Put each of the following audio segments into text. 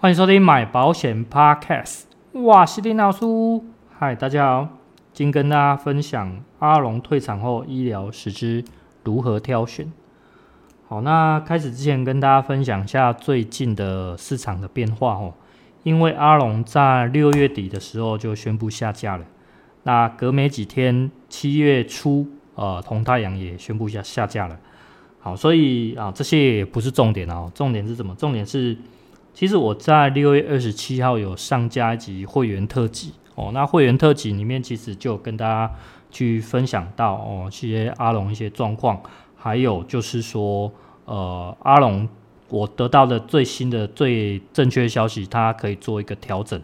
欢迎收听买保险 Podcast。哇，是林老师，嗨，大家好，今跟大家分享阿龙退场后医疗实支如何挑选。好，那开始之前跟大家分享一下最近的市场的变化哦。因为阿龙在六月底的时候就宣布下架了，那隔没几天，七月初，呃，同太阳也宣布下下架了。好，所以啊，这些也不是重点哦，重点是什么？重点是。其实我在六月二十七号有上加一集会员特辑哦，那会员特辑里面其实就跟大家去分享到哦，一些阿龙一些状况，还有就是说，呃，阿龙我得到的最新的最正确消息，他可以做一个调整。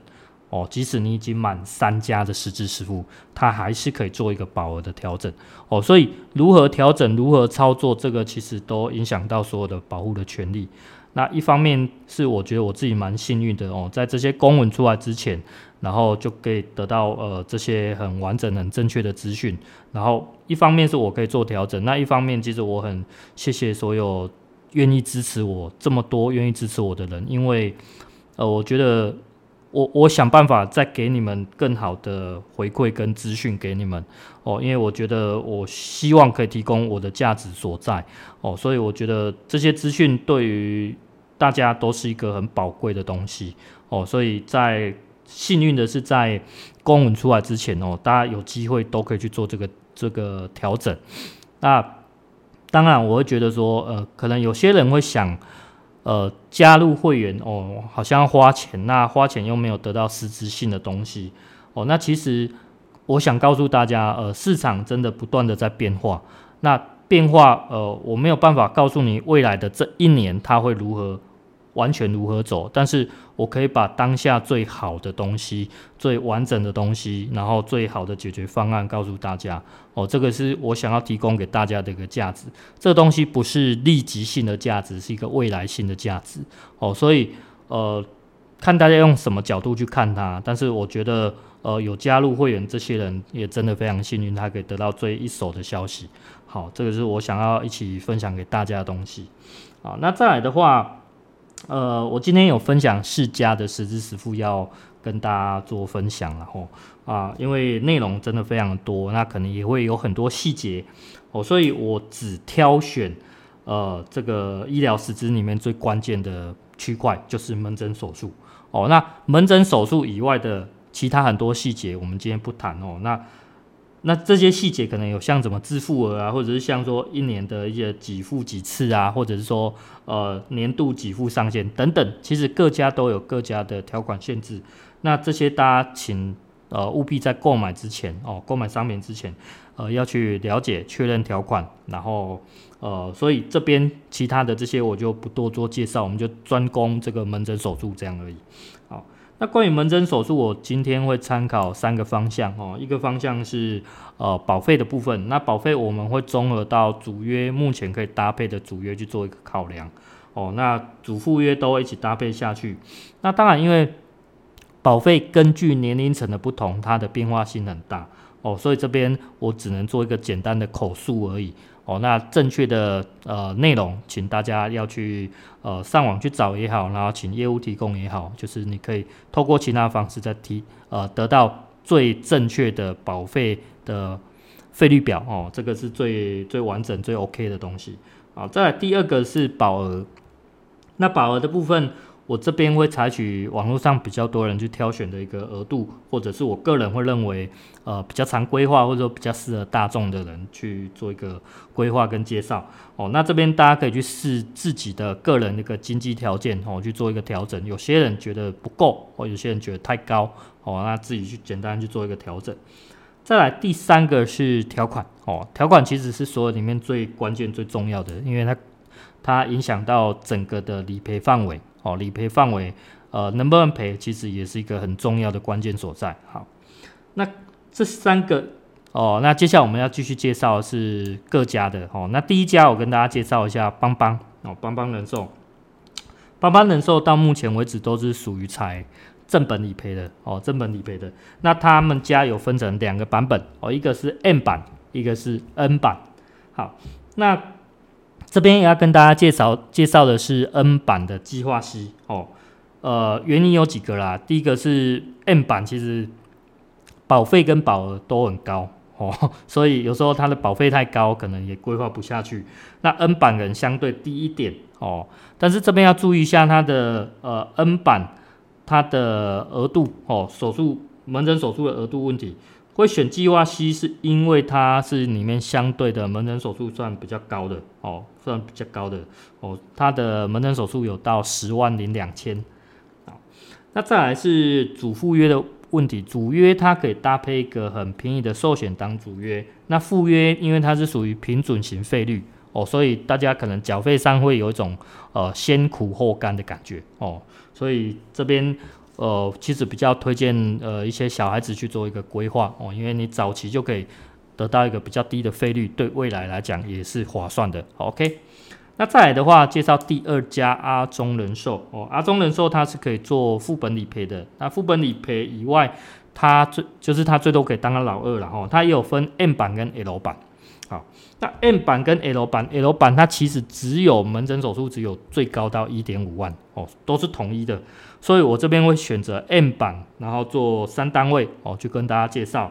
哦，即使你已经满三家的实支实付，它还是可以做一个保额的调整哦，所以如何调整，如何操作，这个其实都影响到所有的保护的权利。那一方面是我觉得我自己蛮幸运的哦，在这些公文出来之前，然后就可以得到呃这些很完整、很正确的资讯。然后一方面是我可以做调整，那一方面其实我很谢谢所有愿意支持我这么多愿意支持我的人，因为呃我觉得。我我想办法再给你们更好的回馈跟资讯给你们哦，因为我觉得我希望可以提供我的价值所在哦，所以我觉得这些资讯对于大家都是一个很宝贵的东西哦，所以在幸运的是在公文出来之前哦，大家有机会都可以去做这个这个调整。那当然我会觉得说，呃，可能有些人会想。呃，加入会员哦，好像要花钱，那花钱又没有得到实质性的东西哦。那其实我想告诉大家，呃，市场真的不断的在变化，那变化呃，我没有办法告诉你未来的这一年它会如何。完全如何走？但是我可以把当下最好的东西、最完整的东西，然后最好的解决方案告诉大家。哦，这个是我想要提供给大家的一个价值。这个东西不是立即性的价值，是一个未来性的价值。哦，所以呃，看大家用什么角度去看它。但是我觉得，呃，有加入会员这些人也真的非常幸运，他可以得到最一手的消息。好，这个是我想要一起分享给大家的东西。好，那再来的话。呃，我今天有分享世家的十支十副要跟大家做分享，了吼啊，因为内容真的非常多，那可能也会有很多细节哦，所以我只挑选呃这个医疗十支里面最关键的区块，就是门诊手术哦。那门诊手术以外的其他很多细节，我们今天不谈哦。那那这些细节可能有像怎么自付额啊，或者是像说一年的一些给付几次啊，或者是说呃年度给付上限等等，其实各家都有各家的条款限制。那这些大家请呃务必在购买之前哦，购买商品之前呃要去了解确认条款，然后呃所以这边其他的这些我就不多做介绍，我们就专攻这个门诊手术这样而已。那关于门诊手术，我今天会参考三个方向哦。一个方向是呃保费的部分，那保费我们会综合到主约目前可以搭配的主约去做一个考量哦。那主副约都会一起搭配下去。那当然，因为保费根据年龄层的不同，它的变化性很大哦，所以这边我只能做一个简单的口述而已。哦，那正确的呃内容，请大家要去呃上网去找也好，然后请业务提供也好，就是你可以透过其他方式再提呃得到最正确的保费的费率表哦，这个是最最完整最 OK 的东西。好，再来第二个是保额，那保额的部分。我这边会采取网络上比较多人去挑选的一个额度，或者是我个人会认为，呃，比较常规划或者说比较适合大众的人去做一个规划跟介绍。哦，那这边大家可以去试自己的个人的一个经济条件，哦，去做一个调整。有些人觉得不够，或有些人觉得太高，哦，那自己去简单去做一个调整。再来第三个是条款，哦，条款其实是所有里面最关键最重要的，因为它它影响到整个的理赔范围。哦，理赔范围，呃，能不能赔，其实也是一个很重要的关键所在。好，那这三个，哦，那接下来我们要继续介绍是各家的。哦，那第一家我跟大家介绍一下邦邦。哦，邦邦人寿，邦邦人寿到目前为止都是属于才正本理赔的。哦，正本理赔的。那他们家有分成两个版本。哦，一个是 M 版，一个是 N 版。好，那。这边也要跟大家介绍介绍的是 N 版的计划 C 哦，呃，原因有几个啦。第一个是 M 版其实保费跟保额都很高哦，所以有时候它的保费太高，可能也规划不下去。那 N 版人相对低一点哦，但是这边要注意一下它的呃 N 版它的额度哦，手术门诊手术的额度问题。会选计划 C 是因为它是里面相对的门诊手术算比较高的哦，算比较高的哦，它的门诊手术有到十万零两千。啊那再来是主副约的问题，主约它可以搭配一个很便宜的寿险当主约，那副约因为它是属于平准型费率哦，所以大家可能缴费上会有一种呃先苦后甘的感觉哦，所以这边。呃，其实比较推荐呃一些小孩子去做一个规划哦，因为你早期就可以得到一个比较低的费率，对未来来讲也是划算的。OK，那再来的话，介绍第二家阿中人寿哦，阿中人寿它是可以做副本理赔的。那副本理赔以外，它最就是它最多可以当个老二了哈。它也有分 M 版跟 L 版。好，那 M 版跟 L 版，L 版它其实只有门诊手术只有最高到一点五万哦，都是统一的。所以我这边会选择 M 版，然后做三单位哦，去跟大家介绍。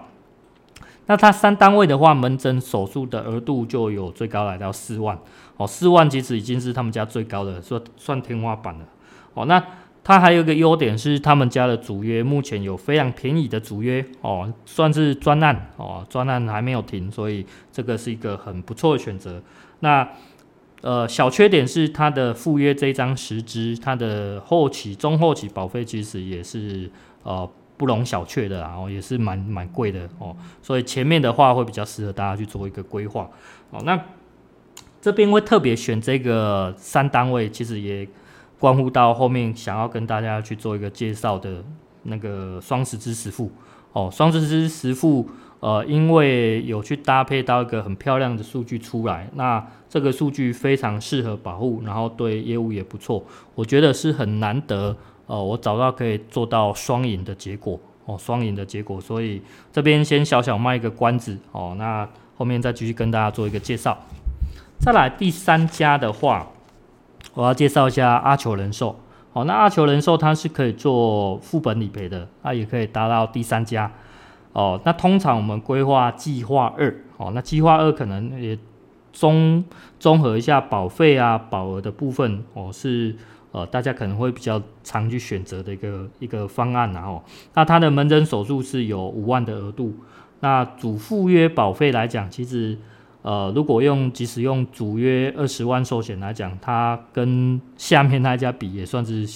那它三单位的话，门诊手术的额度就有最高来到四万哦，四万其实已经是他们家最高的，说算天花板了哦。那它还有一个优点是，他们家的主约目前有非常便宜的主约哦，算是专案哦，专案还没有停，所以这个是一个很不错的选择。那呃，小缺点是它的附约这张十支，它的后期、中后期保费其实也是呃不容小觑的，然后也是蛮蛮贵的哦。所以前面的话会比较适合大家去做一个规划哦。那这边会特别选这个三单位，其实也关乎到后面想要跟大家去做一个介绍的那个双十支实付哦，双十支实付。呃，因为有去搭配到一个很漂亮的数据出来，那这个数据非常适合保护，然后对业务也不错，我觉得是很难得。呃，我找到可以做到双赢的结果哦，双赢的结果，所以这边先小小卖一个关子哦，那后面再继续跟大家做一个介绍。再来第三家的话，我要介绍一下阿球人寿。哦，那阿球人寿它是可以做副本理赔的，它也可以达到第三家。哦，那通常我们规划计划二，哦，那计划二可能也综综合一下保费啊、保额的部分，哦，是呃大家可能会比较常去选择的一个一个方案，然后，那它的门诊手术是有五万的额度，那主附约保费来讲，其实呃如果用即使用主约二十万寿险来讲，它跟下面那家比也算是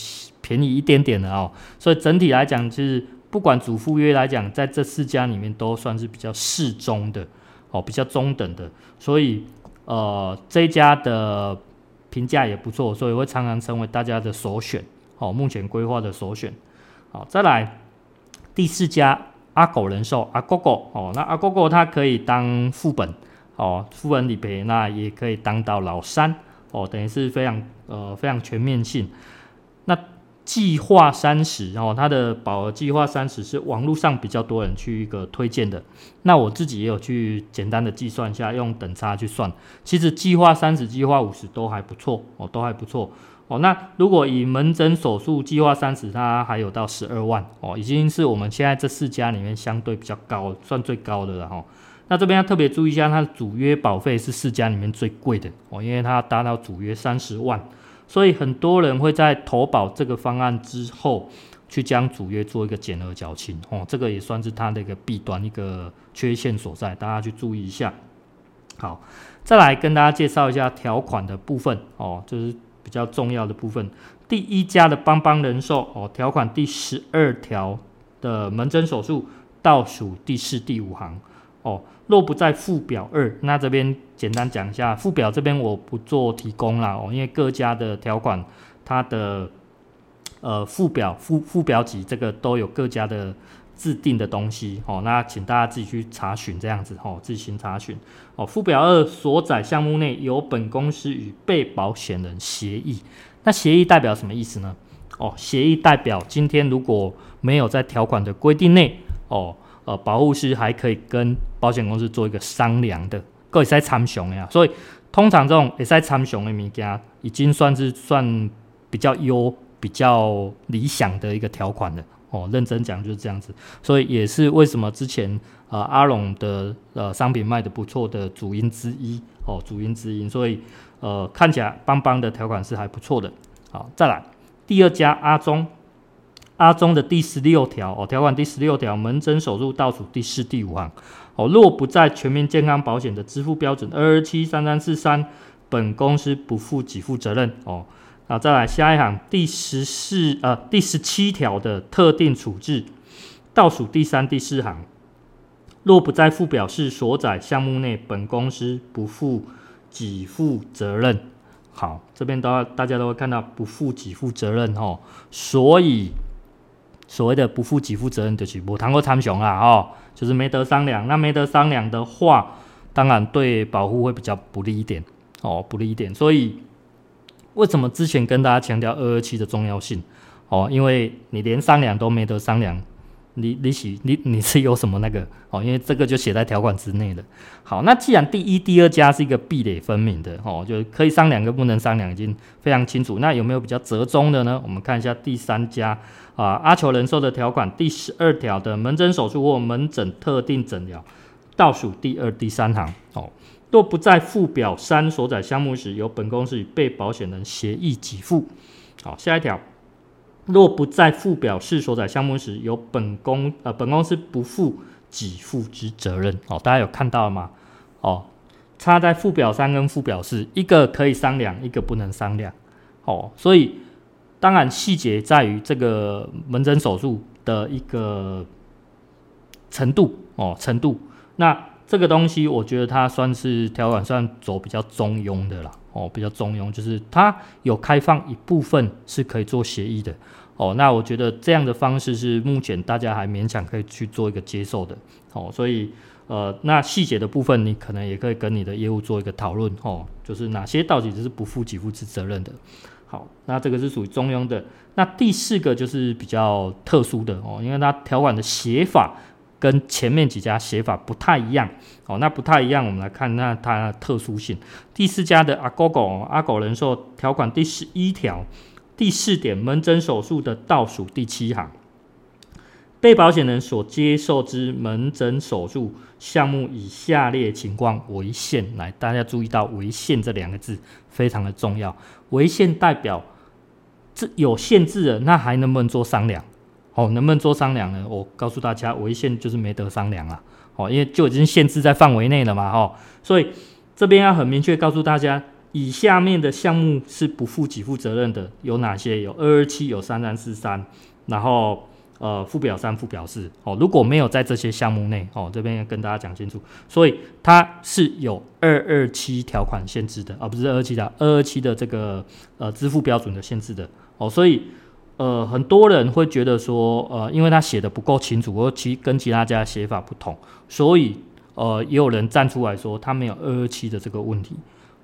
便宜一点点的哦，所以整体来讲就是。不管主副约来讲，在这四家里面都算是比较适中的，哦，比较中等的，所以呃这家的评价也不错，所以会常常成为大家的首选，哦，目前规划的首选。好，再来第四家阿狗人寿阿狗狗，哦，那阿狗狗它可以当副本，哦，富人理赔，那也可以当到老三，哦，等于是非常呃非常全面性，那。计划三十，然后它的保额计划三十是网络上比较多人去一个推荐的。那我自己也有去简单的计算一下，用等差去算，其实计划三十、计划五十都还不错哦，都还不错哦。那如果以门诊手术计划三十，它还有到十二万哦，已经是我们现在这四家里面相对比较高，算最高的了哈。那这边要特别注意一下，它的主约保费是四家里面最贵的哦，因为它达到主约三十万。所以很多人会在投保这个方案之后，去将主约做一个减额缴清，哦，这个也算是它的一个弊端，一个缺陷所在，大家去注意一下。好，再来跟大家介绍一下条款的部分，哦，就是比较重要的部分。第一家的邦邦人寿，哦，条款第十二条的门诊手术倒数第四、第五行。哦，若不在附表二，那这边简单讲一下，附表这边我不做提供啦哦，因为各家的条款，它的呃附表附附表几这个都有各家的制定的东西哦，那请大家自己去查询这样子哦，自行查询哦。附表二所载项目内有本公司与被保险人协议，那协议代表什么意思呢？哦，协议代表今天如果没有在条款的规定内哦。呃，保护师还可以跟保险公司做一个商量的，各位在参详呀。所以通常这种也在参详的物件，已经算是算比较优比较理想的一个条款的哦。认真讲就是这样子，所以也是为什么之前呃阿龙的呃商品卖得不错的主因之一哦，主因之一。所以呃看起来邦邦的条款是还不错的。好，再来第二家阿中。阿中的第十六条哦，条款第十六条，门诊手术倒数第四、第五行哦，若不在全民健康保险的支付标准二二七三三四三，本公司不负给付责任哦。啊再来下一行第十四呃第十七条的特定处置倒数第三、第四行，若不在附表示所载项目内，本公司不负给付责任。好，这边都大家都会看到不负给付责任哦，所以。所谓的不负己负责任就是我谈过参详啦，哦，就是没得商量。那没得商量的话，当然对保护会比较不利一点，哦，不利一点。所以为什么之前跟大家强调二二七的重要性？哦，因为你连商量都没得商量。你你喜你你是有什么那个哦？因为这个就写在条款之内的。好，那既然第一、第二家是一个壁垒分明的哦，就可以商量跟不能商量已经非常清楚。那有没有比较折中的呢？我们看一下第三家啊，阿求人寿的条款第十二条的门诊手术或门诊特定诊疗倒数第二、第三行哦，若不在附表三所载项目时，由本公司与被保险人协议给付。好，下一条。若不在附表四所载项目时，由本公呃本公司不负给付之责任。哦，大家有看到了吗？哦，差在附表三跟附表四，一个可以商量，一个不能商量。哦，所以当然细节在于这个门诊手术的一个程度哦程度。那这个东西，我觉得它算是条款算走比较中庸的啦。哦，比较中庸，就是它有开放一部分是可以做协议的。哦，那我觉得这样的方式是目前大家还勉强可以去做一个接受的。哦，所以呃，那细节的部分你可能也可以跟你的业务做一个讨论。哦，就是哪些到底是不负给付之责任的。好，那这个是属于中庸的。那第四个就是比较特殊的哦，因为它条款的写法跟前面几家写法不太一样。哦，那不太一样，我们来看那它的特殊性。第四家的阿狗狗阿狗人寿条款第十一条。第四点，门诊手术的倒数第七行，被保险人所接受之门诊手术项目以下列情况为限。来，大家注意到“为限”这两个字非常的重要。为限代表这有限制的，那还能不能做商量？哦，能不能做商量呢？我告诉大家，为限就是没得商量了。哦，因为就已经限制在范围内了嘛。哦，所以这边要很明确告诉大家。以下面的项目是不负给付责任的有哪些？有二二七，有三三四三，然后呃附表三、附表四哦。如果没有在这些项目内哦，这边要跟大家讲清楚。所以它是有二二七条款限制的，而、不是二二七的二二七的这个呃支付标准的限制的哦。所以呃很多人会觉得说呃，因为他写的不够清楚，或其跟其他家写法不同，所以呃也有人站出来说他没有二二七的这个问题。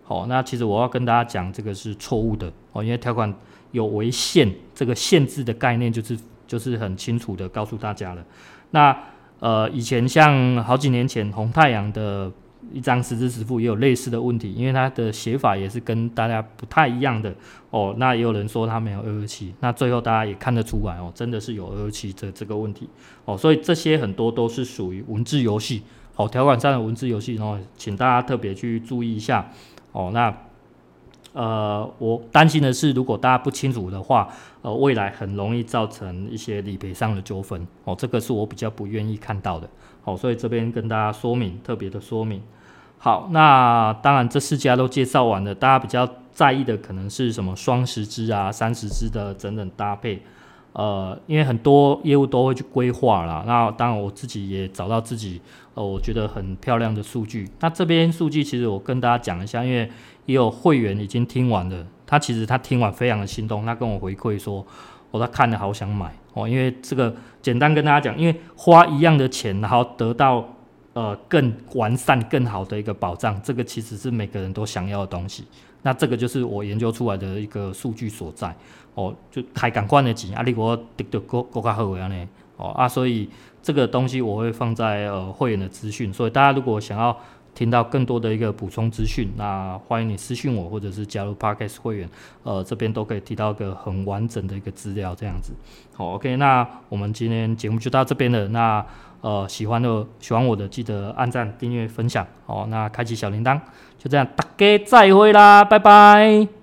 好，那其实我要跟大家讲，这个是错误的哦，因为条款有违限这个限制的概念，就是就是很清楚的告诉大家了。那呃，以前像好几年前红太阳的一张实支实付也有类似的问题，因为它的写法也是跟大家不太一样的哦。那也有人说它没有二二七，那最后大家也看得出来哦，真的是有二二七的这个问题哦。所以这些很多都是属于文字游戏，好，条款上的文字游戏哦，请大家特别去注意一下。哦，那呃，我担心的是，如果大家不清楚的话，呃，未来很容易造成一些理赔上的纠纷。哦，这个是我比较不愿意看到的。好，所以这边跟大家说明，特别的说明。好，那当然这四家都介绍完了，大家比较在意的可能是什么双十支啊、三十支的整整搭配。呃，因为很多业务都会去规划啦。那当然我自己也找到自己。呃，我觉得很漂亮的数据。那这边数据其实我跟大家讲一下，因为也有会员已经听完了，他其实他听完非常的心动，他跟我回馈说，我、哦、他看了好想买哦，因为这个简单跟大家讲，因为花一样的钱，然后得到呃更完善、更好的一个保障，这个其实是每个人都想要的东西。那这个就是我研究出来的一个数据所在哦，就开感官的钱，啊，你我得得够够较好样呢哦啊，所以。这个东西我会放在呃会员的资讯，所以大家如果想要听到更多的一个补充资讯，那欢迎你私讯我，或者是加入 parkas 会员，呃，这边都可以提到一个很完整的一个资料，这样子。好，OK，那我们今天节目就到这边了。那呃，喜欢的喜欢我的，记得按赞、订阅、分享。哦，那开启小铃铛，就这样，大家再会啦，拜拜。